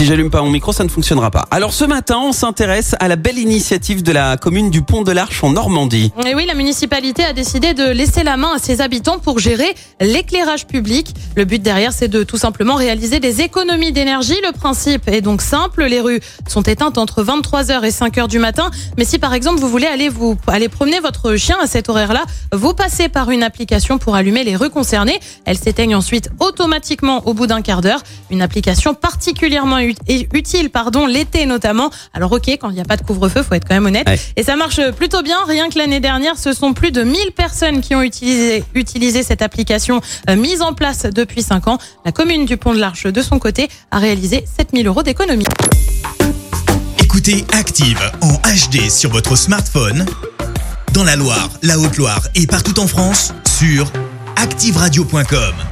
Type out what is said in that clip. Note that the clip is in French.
Si j'allume pas mon micro, ça ne fonctionnera pas. Alors ce matin, on s'intéresse à la belle initiative de la commune du Pont de l'Arche en Normandie. Et oui, la municipalité a décidé de laisser la main à ses habitants pour gérer l'éclairage public. Le but derrière, c'est de tout simplement réaliser des économies d'énergie. Le principe est donc simple. Les rues sont éteintes entre 23h et 5h du matin. Mais si par exemple vous voulez aller vous aller promener votre chien à cet horaire-là, vous passez par une application pour allumer les rues concernées. Elles s'éteignent ensuite automatiquement au bout d'un quart d'heure. Une application particulièrement utile, pardon, l'été notamment. Alors ok, quand il n'y a pas de couvre-feu, faut être quand même honnête. Ouais. Et ça marche plutôt bien. Rien que l'année dernière, ce sont plus de 1000 personnes qui ont utilisé, utilisé cette application euh, mise en place depuis 5 ans. La commune du Pont de l'Arche, de son côté, a réalisé 7000 euros d'économie. Écoutez Active en HD sur votre smartphone, dans la Loire, la Haute-Loire et partout en France, sur activeradio.com.